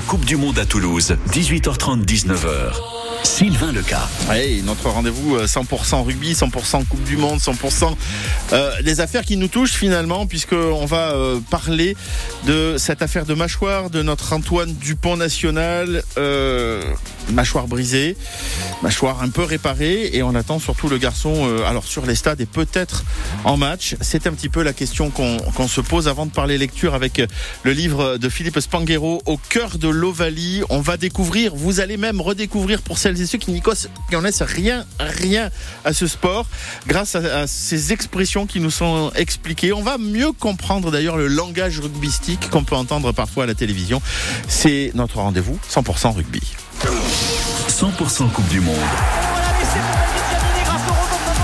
100% Coupe du Monde à Toulouse, 18h30, 19h. Sylvain Leca. Oui, notre rendez-vous 100% euh, rugby, 100% Coupe du Monde, 100% euh, des affaires qui nous touchent finalement, puisqu'on va euh, parler de cette affaire de mâchoire de notre Antoine Dupont national. Euh, mâchoire brisée, mâchoire un peu réparée, et on attend surtout le garçon alors sur les stades et peut-être en match. C'est un petit peu la question qu'on se pose avant de parler lecture avec le livre de Philippe Spanghero au cœur de l'Ovalie. On va découvrir, vous allez même redécouvrir pour celles et ceux qui n'y connaissent rien, rien à ce sport, grâce à, ces expressions qui nous sont expliquées. On va mieux comprendre d'ailleurs le langage rugbystique qu'on peut entendre parfois à la télévision. C'est notre rendez-vous 100% rugby. 100% Coupe du Monde.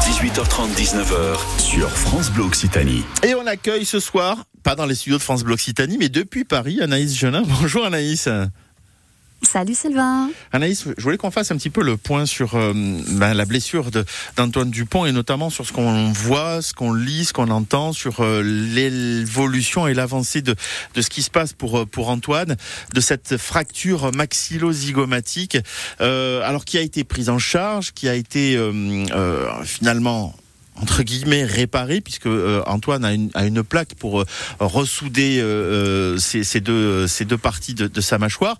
18h30, 19h sur France Bleu Occitanie. Et on accueille ce soir, pas dans les studios de France Bleu Occitanie, mais depuis Paris, Anaïs Genin. Bonjour Anaïs. Salut Sylvain. Anaïs, je voulais qu'on fasse un petit peu le point sur euh, ben, la blessure d'Antoine Dupont et notamment sur ce qu'on voit, ce qu'on lit, ce qu'on entend sur euh, l'évolution et l'avancée de, de ce qui se passe pour, euh, pour Antoine, de cette fracture maxillo-zygomatique, alors qui a été prise en charge, qui a été finalement entre guillemets réparée puisque Antoine a une, a plaque pour ressouder ces, deux, ces deux parties de sa mâchoire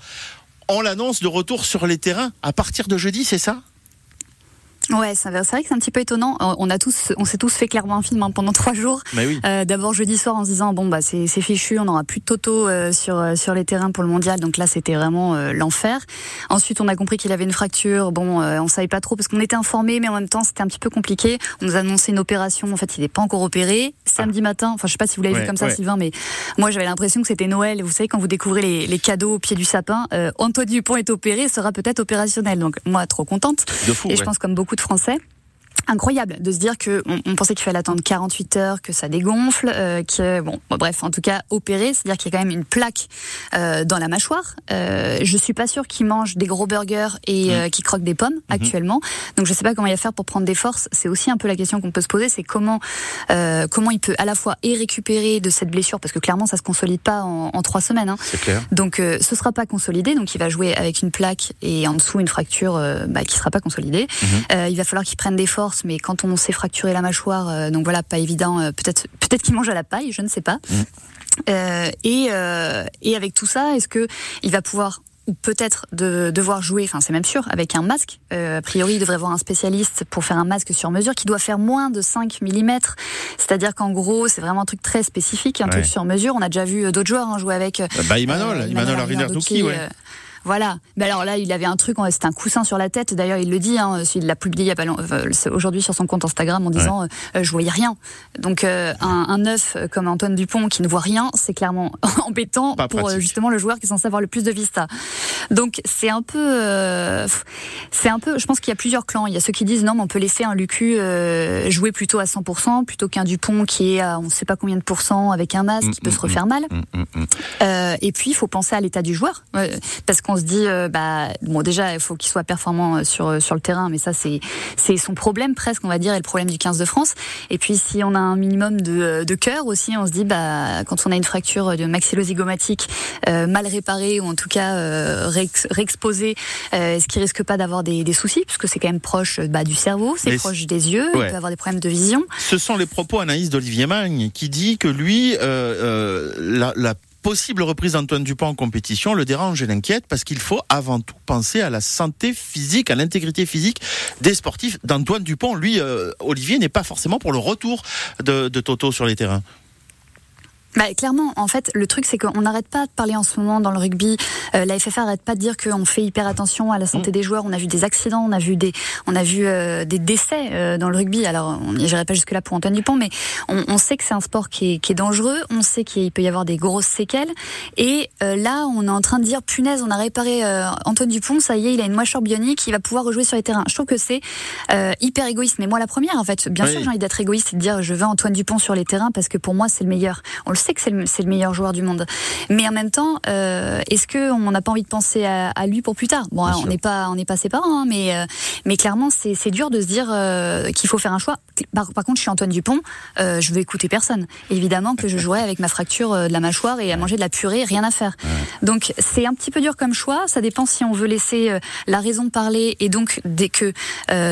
on l'annonce de retour sur les terrains à partir de jeudi, c'est ça? Ouais, c'est vrai que c'est un petit peu étonnant. Euh, on a tous, on s'est tous fait clairement un film hein, pendant trois jours. Oui. Euh, D'abord jeudi soir en se disant bon bah c'est fichu, on n'aura plus de Toto euh, sur sur les terrains pour le mondial. Donc là c'était vraiment euh, l'enfer. Ensuite on a compris qu'il avait une fracture. Bon, on savait pas trop parce qu'on était informés, mais en même temps c'était un petit peu compliqué. On nous a annoncé une opération. En fait il n'est pas encore opéré. Samedi matin, enfin je sais pas si vous l'avez vu comme ça Sylvain, mais moi j'avais l'impression que c'était Noël. Vous savez quand vous découvrez les, les cadeaux au pied du sapin, Antoine Dupont est opéré, sera peut-être opérationnel. Donc moi trop contente. et je pense comme beaucoup de Français incroyable de se dire que on, pensait qu'il fallait attendre 48 heures, que ça dégonfle, euh, que bon, bref, en tout cas opéré, c'est-à-dire qu'il y a quand même une plaque euh, dans la mâchoire. Euh, je suis pas sûre qu'il mange des gros burgers et euh, qu'il croque des pommes mhm. actuellement. Donc je sais pas comment il va faire pour prendre des forces. C'est aussi un peu la question qu'on peut se poser, c'est comment euh, comment il peut à la fois et récupérer de cette blessure parce que clairement ça se consolide pas en, en trois semaines. Hein. C'est clair. Donc euh, ce sera pas consolidé, donc il va jouer avec une plaque et en dessous une fracture bah, qui sera pas consolidée. Mhm. il va falloir qu'il prenne des forces mais quand on s'est fracturé la mâchoire, euh, donc voilà, pas évident. Euh, peut-être, peut-être qu'il mange à la paille, je ne sais pas. Mm. Euh, et, et avec tout ça, est-ce que il va pouvoir ou peut-être de devoir jouer, enfin c'est même sûr, avec un masque? a priori, il devrait voir un spécialiste pour faire un masque sur mesure qui doit faire moins de 5 mm. C'est-à-dire qu'en gros, c'est vraiment un truc très spécifique, un truc sur mesure. On a déjà vu d'autres joueurs hein, jouer avec. Bah, Imanol, euh, Imanol, ouais. Voilà. Mais alors là, il avait un truc, c'était un coussin sur la tête. D'ailleurs, il le dit. Hein, il l'a publié euh, aujourd'hui sur son compte Instagram en disant euh, je voyais rien. Donc euh, un, un œuf comme Antoine Dupont qui ne voit rien, c'est clairement embêtant pour justement le joueur qui est censé avoir le plus de vista. Donc c'est un peu, c'est un peu. Je pense qu'il y a plusieurs clans. Il y a ceux qui disent non, mais on peut laisser un Lucu jouer plutôt à 100% plutôt qu'un Dupont qui est à on ne sait pas combien de pourcents avec un masque qui peut se mm, mm, refaire mal. Mm, et puis il faut penser à l'état du joueur parce qu'on on se dit, euh, bah, bon, déjà, il faut qu'il soit performant euh, sur, euh, sur le terrain, mais ça, c'est, c'est son problème presque, on va dire, et le problème du 15 de France. Et puis, si on a un minimum de, de cœur aussi, on se dit, bah, quand on a une fracture de maxillozygomatique mal réparée, ou en tout cas euh, réexposée, est-ce qu'il risque pas d'avoir des, des soucis, puisque c'est quand même proche bah, du cerveau, c'est proche des yeux, il peut avoir des problèmes de vision. Ce sont les propos, Anaïs, d'Olivier Magne, qui dit que lui, la, la possible reprise d'Antoine Dupont en compétition le dérange et l'inquiète parce qu'il faut avant tout penser à la santé physique, à l'intégrité physique des sportifs d'Antoine Dupont. Lui, euh, Olivier, n'est pas forcément pour le retour de Toto sur les terrains. Bah, clairement, en fait, le truc, c'est qu'on n'arrête pas de parler en ce moment dans le rugby. Euh, la FFA n'arrête pas de dire qu'on fait hyper attention à la santé mmh. des joueurs. On a vu des accidents, on a vu des, on a vu euh, des décès euh, dans le rugby. Alors, on n'irait pas jusque là pour Antoine Dupont, mais on, on sait que c'est un sport qui est, qui est, dangereux. On sait qu'il peut y avoir des grosses séquelles. Et euh, là, on est en train de dire, punaise, on a réparé Antoine Dupont. Ça y est, il a une mâchoire bionique, il va pouvoir rejouer sur les terrains. Je trouve que c'est hyper égoïste. Mais moi, la première, en fait, bien sûr, j'ai envie d'être égoïste et de dire, je veux Antoine Dupont sur les terrains parce que pour moi, c'est le meilleur. On le sais que c'est le, le, meilleur joueur du monde. Mais en même temps, euh, est-ce que on n'a pas envie de penser à, à, lui pour plus tard? Bon, on n'est pas, on n'est pas ses parents, hein, mais euh, mais clairement, c'est dur de se dire euh, qu'il faut faire un choix. Par, par, contre, je suis Antoine Dupont, euh, je veux écouter personne. Évidemment que je jouerai avec ma fracture de la mâchoire et à manger de la purée, rien à faire. Donc c'est un petit peu dur comme choix. Ça dépend si on veut laisser la raison de parler et donc dès que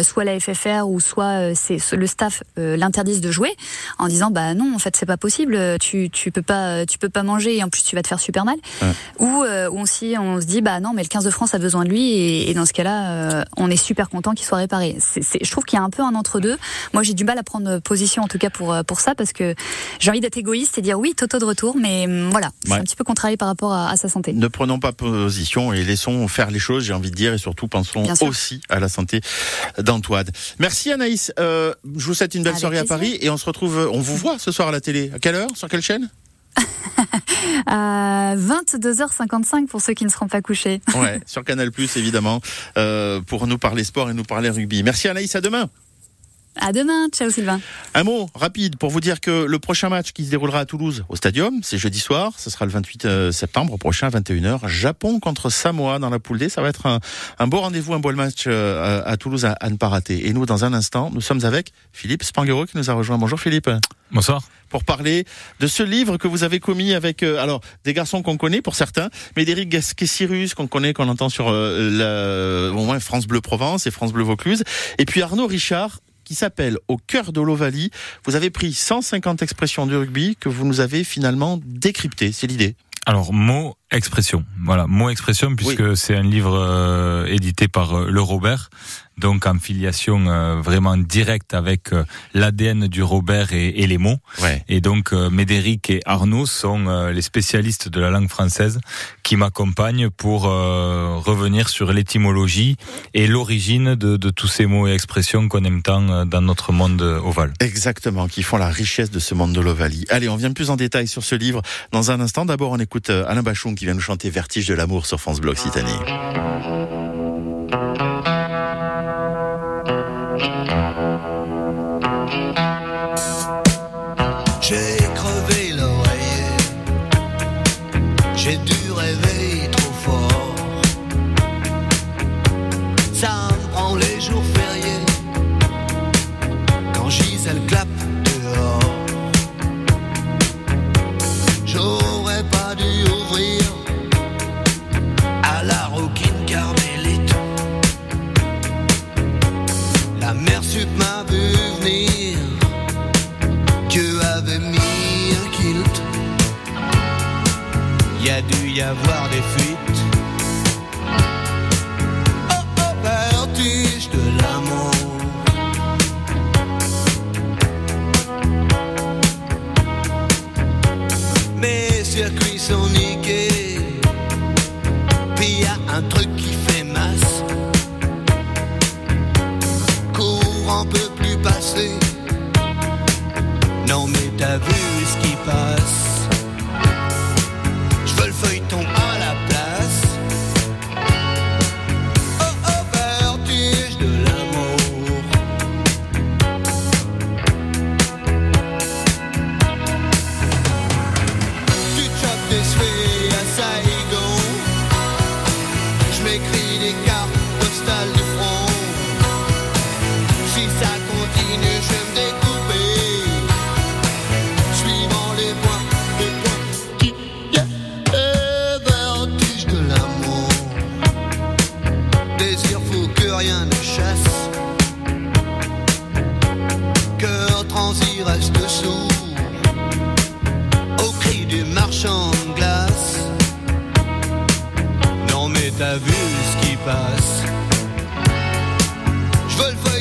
soit la FFR ou soit c'est le staff l'interdisent de jouer en disant bah non en fait c'est pas possible tu tu peux pas tu peux pas manger et en plus tu vas te faire super mal. Ouais. ou euh, on se dit bah non mais le 15 de France a besoin de lui et, et dans ce cas-là euh, on est super content qu'il soit réparé. Je trouve qu'il y a un peu un entre deux. Moi j'ai du mal à prendre position en tout cas pour pour ça parce que j'ai envie d'être égoïste et dire oui Toto de retour mais hum, voilà c'est ouais. un petit peu contrarié par rapport à, à, sa santé. Ne prenons pas position et laissons faire les choses j'ai envie de dire et surtout pensons aussi à la santé d'Antoine. Merci Anaïs. Euh, je vous souhaite une belle Avec soirée à. Paris et on se retrouve on vous voit ce soir à la télé. À quelle heure? Sur quelle chaîne? à 22h55 pour ceux qui ne seront pas couchés. Ouais, sur Canal Plus évidemment, euh, pour nous parler sport et nous parler rugby. Merci Anaïs, à demain. À demain, ciao Sylvain. Un mot rapide pour vous dire que le prochain match qui se déroulera à Toulouse au Stadium, c'est jeudi soir, ce sera le 28 euh, septembre prochain, 21h. Japon contre Samoa dans la poule D, ça va être un, un beau rendez-vous, un beau match euh, à Toulouse à, à, ne pas rater. Et nous, dans un instant, nous sommes avec Philippe Spanghero qui nous a rejoint. Bonjour Philippe. Bonsoir. Pour parler de ce livre que vous avez commis avec, euh, alors, des garçons qu'on connaît pour certains, mais d'Éric Gasquet-Cyrus qu'on connaît, qu'on entend sur euh, la, au moins France Bleu Provence et France Bleu Vaucluse. Et puis Arnaud Richard, qui s'appelle Au cœur de l'Ovalie. Vous avez pris 150 expressions du rugby que vous nous avez finalement décryptées. C'est l'idée. Alors, mot, expression. Voilà, mot, expression, puisque oui. c'est un livre euh, édité par euh, Le Robert, donc en filiation euh, vraiment directe avec euh, l'ADN du Robert et, et, les mots. Ouais. Et donc, euh, Médéric et Arnaud sont les spécialistes de la langue française qui m'accompagnent pour revenir sur l'étymologie et l'origine de, de, tous ces mots et expressions qu'on aime tant dans notre monde ovale. Exactement, qui font la richesse de ce monde de l'Ovalie. Allez, on vient plus en détail sur ce livre dans un instant. D'abord, on écoute Alain Bachon qui vient nous chanter Vertige de l'amour sur France Bleu Occitanie. A dû y avoir des fuites. Vu ce qui passe. Je veux le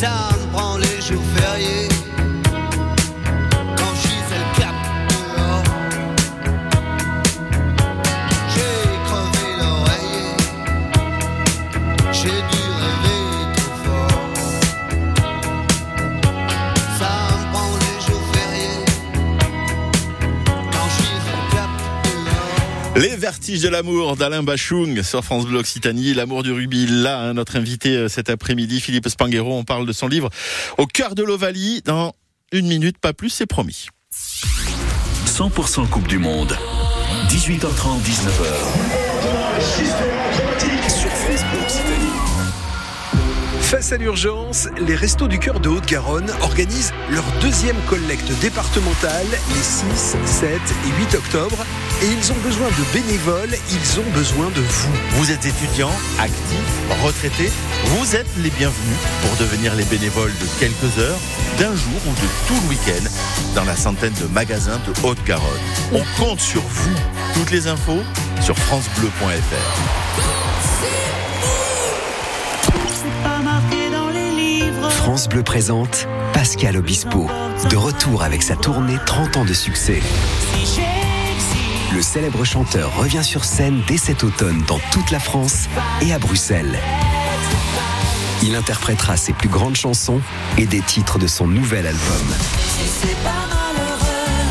ça me prend les jours fériés. Vertiges de l'amour d'Alain Bachung sur France Bleu Occitanie, l'amour du rugby. Là, hein, notre invité euh, cet après-midi, Philippe Spanghero, on parle de son livre Au cœur de l'Ovalie. Dans une minute, pas plus, c'est promis. 100% Coupe du Monde. 18h30, 19h. Face à l'urgence, les Restos du Cœur de Haute-Garonne organisent leur deuxième collecte départementale les 6, 7 et 8 octobre. Et ils ont besoin de bénévoles, ils ont besoin de vous. Vous êtes étudiant, actif, retraité, vous êtes les bienvenus pour devenir les bénévoles de quelques heures, d'un jour ou de tout le week-end dans la centaine de magasins de Haute-Garonne. On compte sur vous. Toutes les infos sur francebleu.fr. France Bleu présente Pascal Obispo, de retour avec sa tournée 30 ans de succès. Le célèbre chanteur revient sur scène dès cet automne dans toute la France et à Bruxelles. Il interprétera ses plus grandes chansons et des titres de son nouvel album.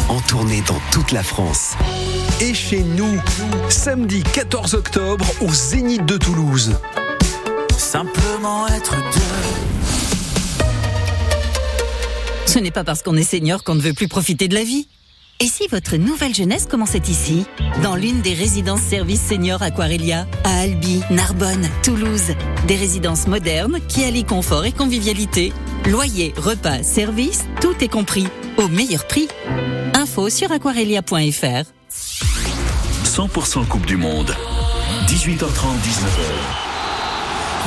En tournée dans toute la France. Et chez nous, samedi 14 octobre au Zénith de Toulouse. Simplement être deux. Ce n'est pas parce qu'on est senior qu'on ne veut plus profiter de la vie. Et si votre nouvelle jeunesse commençait ici Dans l'une des résidences services seniors Aquarelia, à Albi, Narbonne, Toulouse. Des résidences modernes qui allient confort et convivialité. Loyer, repas, services, tout est compris. Au meilleur prix. Info sur aquarelia.fr. 100% Coupe du Monde. 18h30, 19h.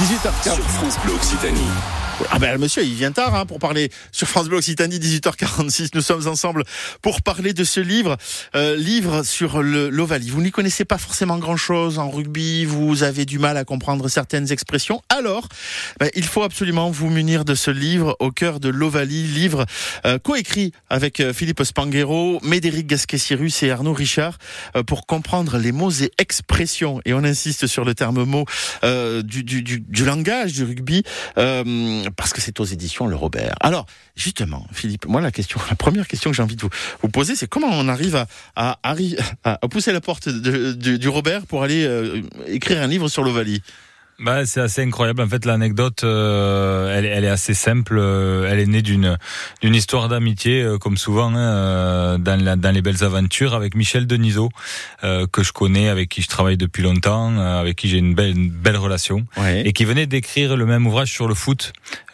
18h15. Sur France Bleu Occitanie. Ah ben monsieur, il vient tard hein, pour parler sur France Bleu Occitanie 18h46. Nous sommes ensemble pour parler de ce livre, euh, livre sur l'Ovalie. Vous n'y connaissez pas forcément grand-chose en rugby, vous avez du mal à comprendre certaines expressions. Alors, ben, il faut absolument vous munir de ce livre au cœur de l'Ovalie, livre euh, coécrit avec euh, Philippe Spanghero, Médéric Gasquet-Cyrus et Arnaud Richard euh, pour comprendre les mots et expressions. Et on insiste sur le terme mot euh, du, du, du, du langage du rugby. Euh, parce que c'est aux éditions Le Robert. Alors, justement, Philippe, moi, la question, la première question que j'ai envie de vous, poser, c'est comment on arrive à, à, à, pousser la porte du Robert pour aller euh, écrire un livre sur l'Ovalie? Bah, c'est assez incroyable. En fait, l'anecdote, euh, elle, est- elle est assez simple. Euh, Elle est née d'une d'une histoire d'amitié, euh, comme souvent hein, euh, dans, la- dans les belles aventures, avec Michel Denisot, euh, que je connais, avec qui je travaille depuis longtemps, euh, avec qui j'ai une belle, une belle relation, Ouais. et qui venait d'écrire le même ouvrage sur le foot,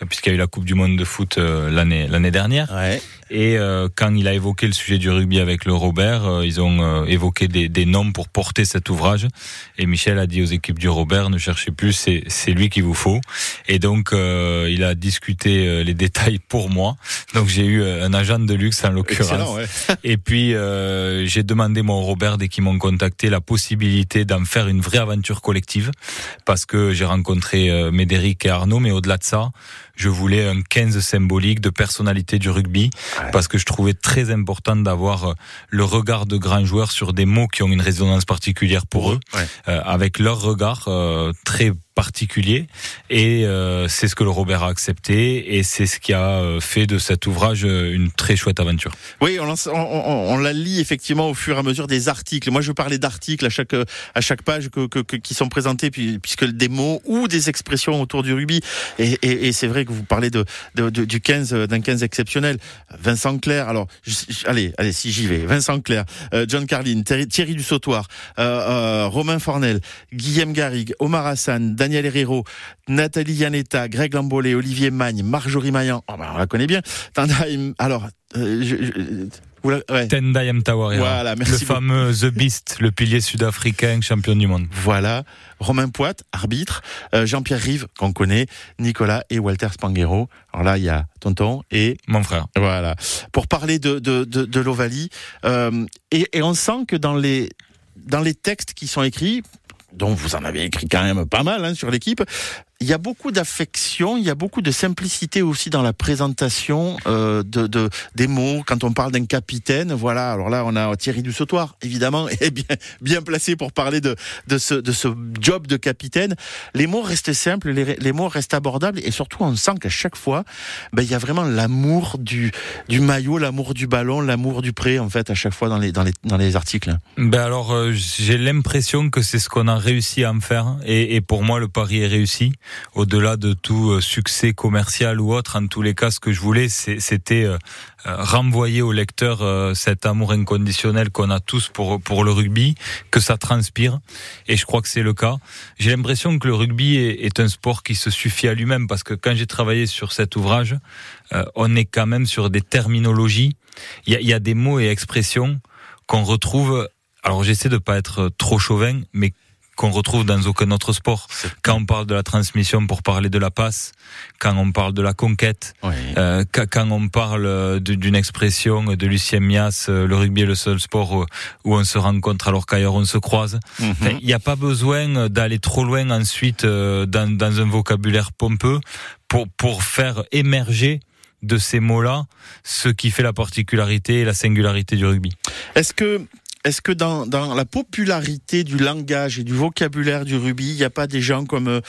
puisqu'il y a eu la Coupe du Monde de foot l'année l'année dernière. Ouais. Et euh, quand il a évoqué le sujet du rugby avec le Robert, euh, ils ont euh, évoqué des, des noms pour porter cet ouvrage. Et Michel a dit aux équipes du Robert, ne cherchez plus, c'est lui qu'il vous faut. Et donc, euh, il a discuté euh, les détails pour moi. Donc, j'ai eu euh, un agent de luxe en l'occurrence. Ouais. Et puis, euh, j'ai demandé moi au Robert, dès qu'ils m'ont contacté, la possibilité d'en faire une vraie aventure collective. Parce que j'ai rencontré euh, Médéric et Arnaud, mais au-delà de ça, je voulais un 15 symbolique de personnalité du rugby. Parce que je trouvais très important d'avoir euh, le regard de grands joueurs sur des mots qui ont une résonance particulière pour eux, Ouais. euh, avec leur regard euh, très particulier et euh, c'est ce que le Robert a accepté et c'est ce qui a fait de cet ouvrage une très chouette aventure. Oui, on, lance- on, on- on la lit effectivement au fur et à mesure des articles. Moi, je parlais d'articles à chaque à chaque page que, que- que- qui sont présentés, puis, puisque des mots ou des expressions autour du rugby. Et, et- et c'est vrai que vous parlez de, du 15 euh, d'un 15 exceptionnel. Vincent Clerc. Alors, allez, allez, si j'y vais. Vincent Clerc, euh, John Carlin, Thierry, Thierry euh, Romain Fornel, Guillaume Garrigue, Omar Hassan, Daniel Herrero, Nathalie Yanetta, Greg Lambolé, Olivier Magne, Marjorie Maillan. Oh, ben, on la connaît bien. Alors, je- vous la- ouais. Tendai Mtawarira, Voilà, merci le beaucoup. fameux The Beast, le pilier sud-africain champion du monde. Voilà, Romain Poit, arbitre, euh, Jean-Pierre Rive, qu'on connaît, Nicolas et Walter Spanghero. Alors là, il y a Tonton et Mon frère. voilà. Pour parler de, de, de, de l'Ovalie, euh, et, et on sent que dans les, dans les textes qui sont écrits, dont vous en avez écrit quand même pas mal hein, sur l'équipe, il y a beaucoup d'affection, il y a beaucoup de simplicité aussi dans la présentation euh, de, de, des mots. Quand on parle d'un capitaine, voilà. Alors là, on a Thierry Dussautoir, évidemment, et bien bien placé pour parler de de ce de ce job de capitaine. Les mots restent simples, les, les mots restent abordables, et surtout, on sent qu'à chaque fois, ben, il y a vraiment l'amour du du maillot, l'amour du ballon, l'amour du pré, en fait, à chaque fois dans les dans les dans les articles. Ben alors, euh, j'ai l'impression que c'est ce qu'on a réussi à en faire, et, et pour moi, le pari est réussi au-delà de tout euh, succès commercial ou autre, en tous les cas, ce que je voulais, c'était euh, euh, renvoyer au lecteur cet amour inconditionnel qu'on a tous pour pour le rugby, que ça transpire, et je crois que c'est le cas. J'ai l'impression que le rugby est, un sport qui se suffit à lui-même, parce que quand j'ai travaillé sur cet ouvrage, on est quand même sur des terminologies. Il y a, y a des mots et expressions qu'on retrouve. Alors j'essaie de pas être trop chauvin, mais qu'on retrouve dans aucun autre sport. Quand on parle de la transmission pour parler de la passe, quand on parle de la conquête, oui. euh, quand on parle d'une expression de Lucien Mias, le rugby est le seul sport où, on se rencontre alors qu'ailleurs on se croise. Il mm -hmm. n'y a pas besoin d'aller trop loin ensuite euh, dans, dans, un vocabulaire pompeux pour, pour faire émerger de ces mots-là ce qui fait la particularité et la singularité du rugby. Est-ce que est-ce que dans, dans, la popularité du langage et du vocabulaire du rugby, il n'y a pas des gens comme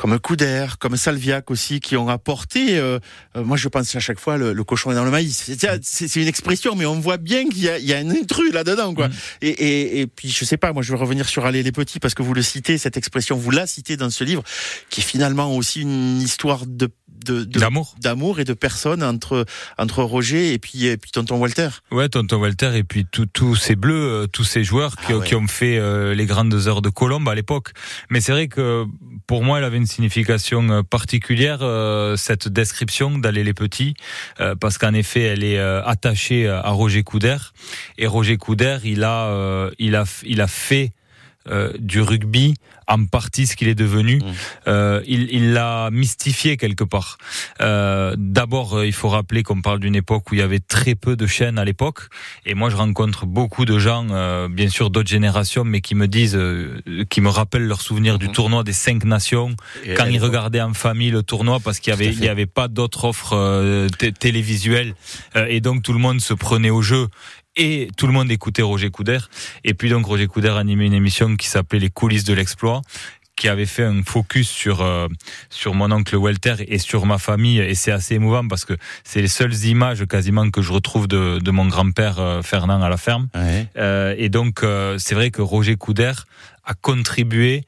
comme Couder, comme Salviac aussi, qui ont apporté. Euh, euh, moi, je pense à chaque fois le, le cochon est dans le maïs. C'est une expression, mais on voit bien qu'il y, y, a un intrus là-dedans, quoi. Mm. Et, et, et, puis, je sais pas. Moi, je vais revenir sur aller les petits parce que vous le citez cette expression, vous la citez dans ce livre, qui est finalement aussi une histoire de de, d'amour. et de personnes entre entre Roger et puis et puis tonton Walter. Ouais tonton Walter et puis tous ces bleus tous ces joueurs qui, ah ouais. qui ont fait euh, les grandes heures de Colombe à l'époque. Mais c'est vrai que pour moi elle avait une signification particulière euh, cette description d'aller les petits euh, parce qu'en effet elle est attachée à Roger Couder et Roger Couder il a il a il a fait euh, du rugby en partie ce qu'il est devenu. Mmh. Euh, il l'a mystifié quelque part. Euh, D'abord, il faut rappeler qu'on parle d'une époque où il y avait très peu de chaînes à l'époque. Et moi, je rencontre beaucoup de gens, bien sûr d'autres générations, mais qui me disent, qui me rappellent leurs souvenirs mmh. du tournoi des cinq nations, et quand ils regardaient en famille le tournoi, parce qu'il y avait, il y avait pas d'autres offres télévisuelles. et donc, tout le monde se prenait au jeu et tout le monde écoutait Roger Couder. Et puis donc Roger Couder animait une émission qui s'appelait Les coulisses de l'exploit qui avait fait un focus sur euh, sur mon oncle Walter et sur ma famille et c'est assez émouvant parce que c'est les seules images quasiment que je retrouve de, de mon grand-père euh, Fernand à la ferme ouais. euh, et donc c'est vrai que Roger Couder a contribué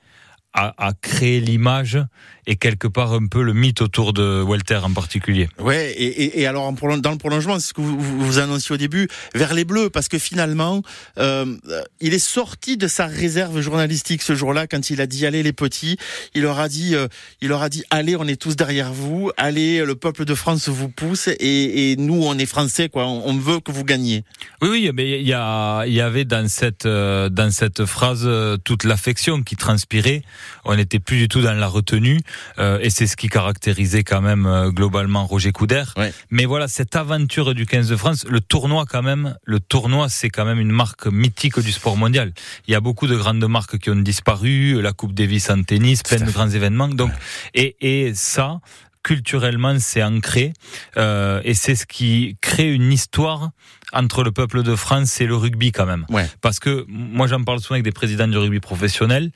à, à créer l'image et quelque part un peu le mythe autour de Walter en particulier. Ouais, et, et, et alors dans le prolongement, c'est ce que vous, vous, annonciez au début, vers les Bleus, parce que finalement, euh, il est sorti de sa réserve journalistique ce jour-là quand il a dit allez les petits. Il leur a dit, euh, il leur a dit allez, on est tous derrière vous, allez, le peuple de France vous pousse et, et nous on est français quoi, on, on, veut que vous gagniez. Oui, oui, mais il y a, il y avait dans cette euh, dans cette phrase euh, toute l'affection qui transpirait. On n'était plus du tout dans la retenue. Euh, et c'est ce qui caractérisait quand même euh, globalement Roger Couder. Ouais. Mais voilà, cette aventure du 15 de France, le tournoi quand même, le tournoi c'est quand même une marque mythique du sport mondial. Il y a beaucoup de grandes marques qui ont disparu, la Coupe Davis en tennis, plein de grands événements. Donc, ouais. et, et ça, culturellement c'est ancré euh, et c'est ce qui crée une histoire entre le peuple de France et le rugby quand même. Ouais. Parce que moi j'en parle souvent avec des présidents du rugby professionnel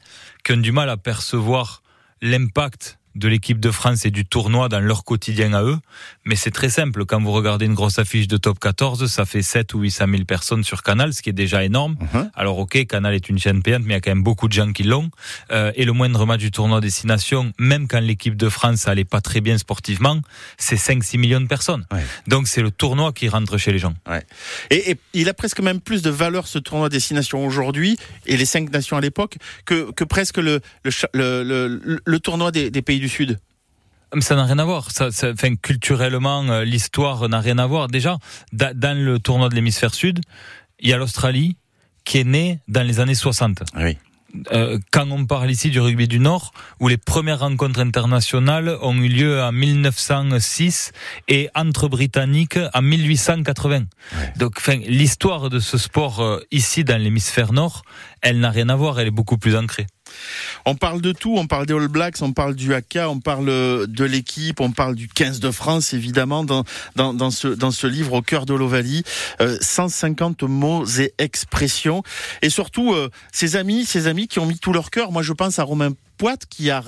qui ont du mal à percevoir l'impact de l'équipe de France et du tournoi dans leur quotidien à eux. Mais c'est très simple. Quand vous regardez une grosse affiche de top 14, ça fait 7 ou 800 000 personnes sur Canal, ce qui est déjà énorme. Uh -huh. Alors ok, Canal est une chaîne payante, mais il y a quand même beaucoup de gens qui l'ont. Euh, et le moindre match du tournoi Destination, même quand l'équipe de France allait pas très bien sportivement, c'est 5-6 millions de personnes. Ouais. Donc c'est le tournoi qui rentre chez les gens. Ouais. Et, et, il a presque même plus de valeur ce tournoi Destination aujourd'hui et les 5 nations à l'époque que, que presque le, le, le, le, le tournoi des, des pays du Sud ça n'a rien à voir. Ça, ça, enfin, culturellement, euh, l'histoire n'a rien à voir. Déjà, da, dans le tournoi de l'hémisphère sud, il y a l'Australie qui est née dans les années 60. Oui. Euh, quand on parle ici du rugby du Nord, où les premières rencontres internationales ont eu lieu en 1906 et entre Britanniques en 1880. Ouais. Donc, enfin, l'histoire de ce sport euh, ici dans l'hémisphère Nord, elle n'a rien à voir, elle est beaucoup plus ancrée. On parle de tout, on parle des All Blacks, on parle du AK, on parle de l'équipe, on parle du 15 de France évidemment dans, dans, ce, dans ce livre au cœur de l'Ovalie. Euh, 150 mots et expressions. Et surtout, euh, ses amis, ses amis qui ont mis tout leur cœur. Moi je pense à Romain Poit, qui a,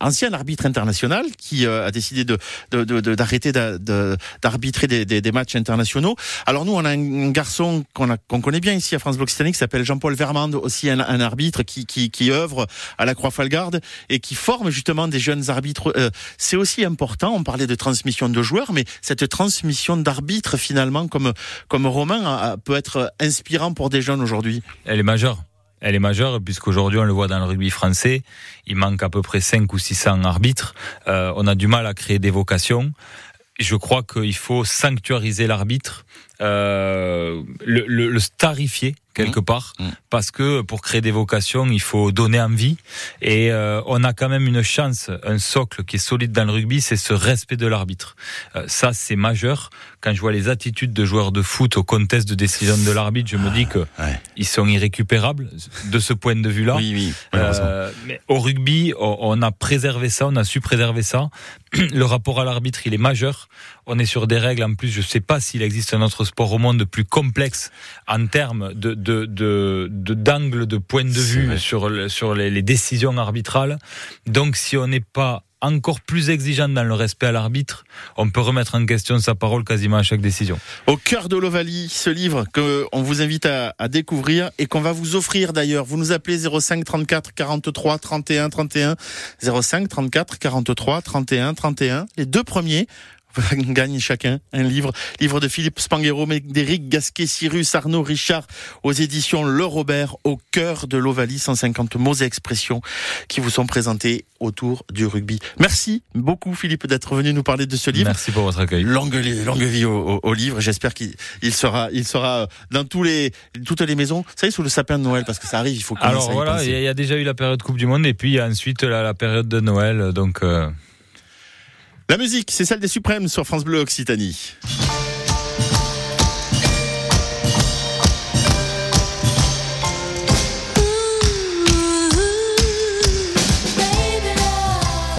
ancien arbitre international, qui euh, a décidé de d'arrêter de, d'arbitrer des, des, des, matchs internationaux. Alors nous, on a un garçon qu'on qu'on connaît bien ici à France Bloc qui s'appelle Jean-Paul Vermande, aussi un, un, arbitre qui, qui, qui œuvre à la Croix-Falgarde et qui forme justement des jeunes arbitres. Euh, c'est aussi important. On parlait de transmission de joueurs, mais cette transmission d'arbitres finalement, comme comme Romain, peut être inspirant pour des jeunes aujourd'hui. Elle est majeure elle est majeure puisqu'aujourd'hui on le voit dans le rugby français, il manque à peu près 5 ou 600 arbitres, euh, on a du mal à créer des vocations. Je crois qu'il faut sanctuariser l'arbitre, euh, le, le, le, starifier quelque mmh. part, mmh. parce que pour créer des vocations, il faut donner envie. Et euh, on a quand même une chance, un socle qui est solide dans le rugby, c'est ce respect de l'arbitre. Euh, ça, c'est majeur. Quand je vois les attitudes de joueurs de foot au contest de décision de l'arbitre, je me dis que ouais. ils sont irrécupérables de ce point de vue-là. Oui, oui. Mais au rugby, on a préservé ça, on a su préserver ça. Le rapport à l'arbitre, il est majeur. On est sur des règles. En plus, je ne sais pas s'il existe un autre sport au monde plus complexe en termes de de de d'angle de, point de vue sur sur les, les décisions arbitrales. Donc, si on n'est pas encore plus exigeant dans le respect à l'arbitre, on peut remettre en question sa parole quasiment à chaque décision. Au cœur de l'Ovalie, ce livre qu'on vous invite à, à découvrir et qu'on va vous offrir d'ailleurs. Vous nous appelez 05 34 43 31 31 05 34 43 31 31. Les deux premiers gagne chacun un livre. Livre de Philippe Spanghero, Médéric Gasquet, Cyrus, Arnaud, Richard, aux éditions Le Robert, au cœur de l'Ovalie, 150 mots et expressions qui vous sont présentés autour du rugby. Merci beaucoup Philippe d'être venu nous parler de ce livre. Merci pour votre accueil. Longue, longue vie au, au, au livre. J'espère qu'il il sera, il sera dans tous les, toutes les maisons. Vous savez, sous le sapin de Noël, parce que ça arrive, il faut Alors voilà, il y, a déjà eu la période Coupe du Monde et puis il y a ensuite la, la période de Noël. Donc, euh... La musique, c'est celle des Suprêmes sur France Bleu Occitanie.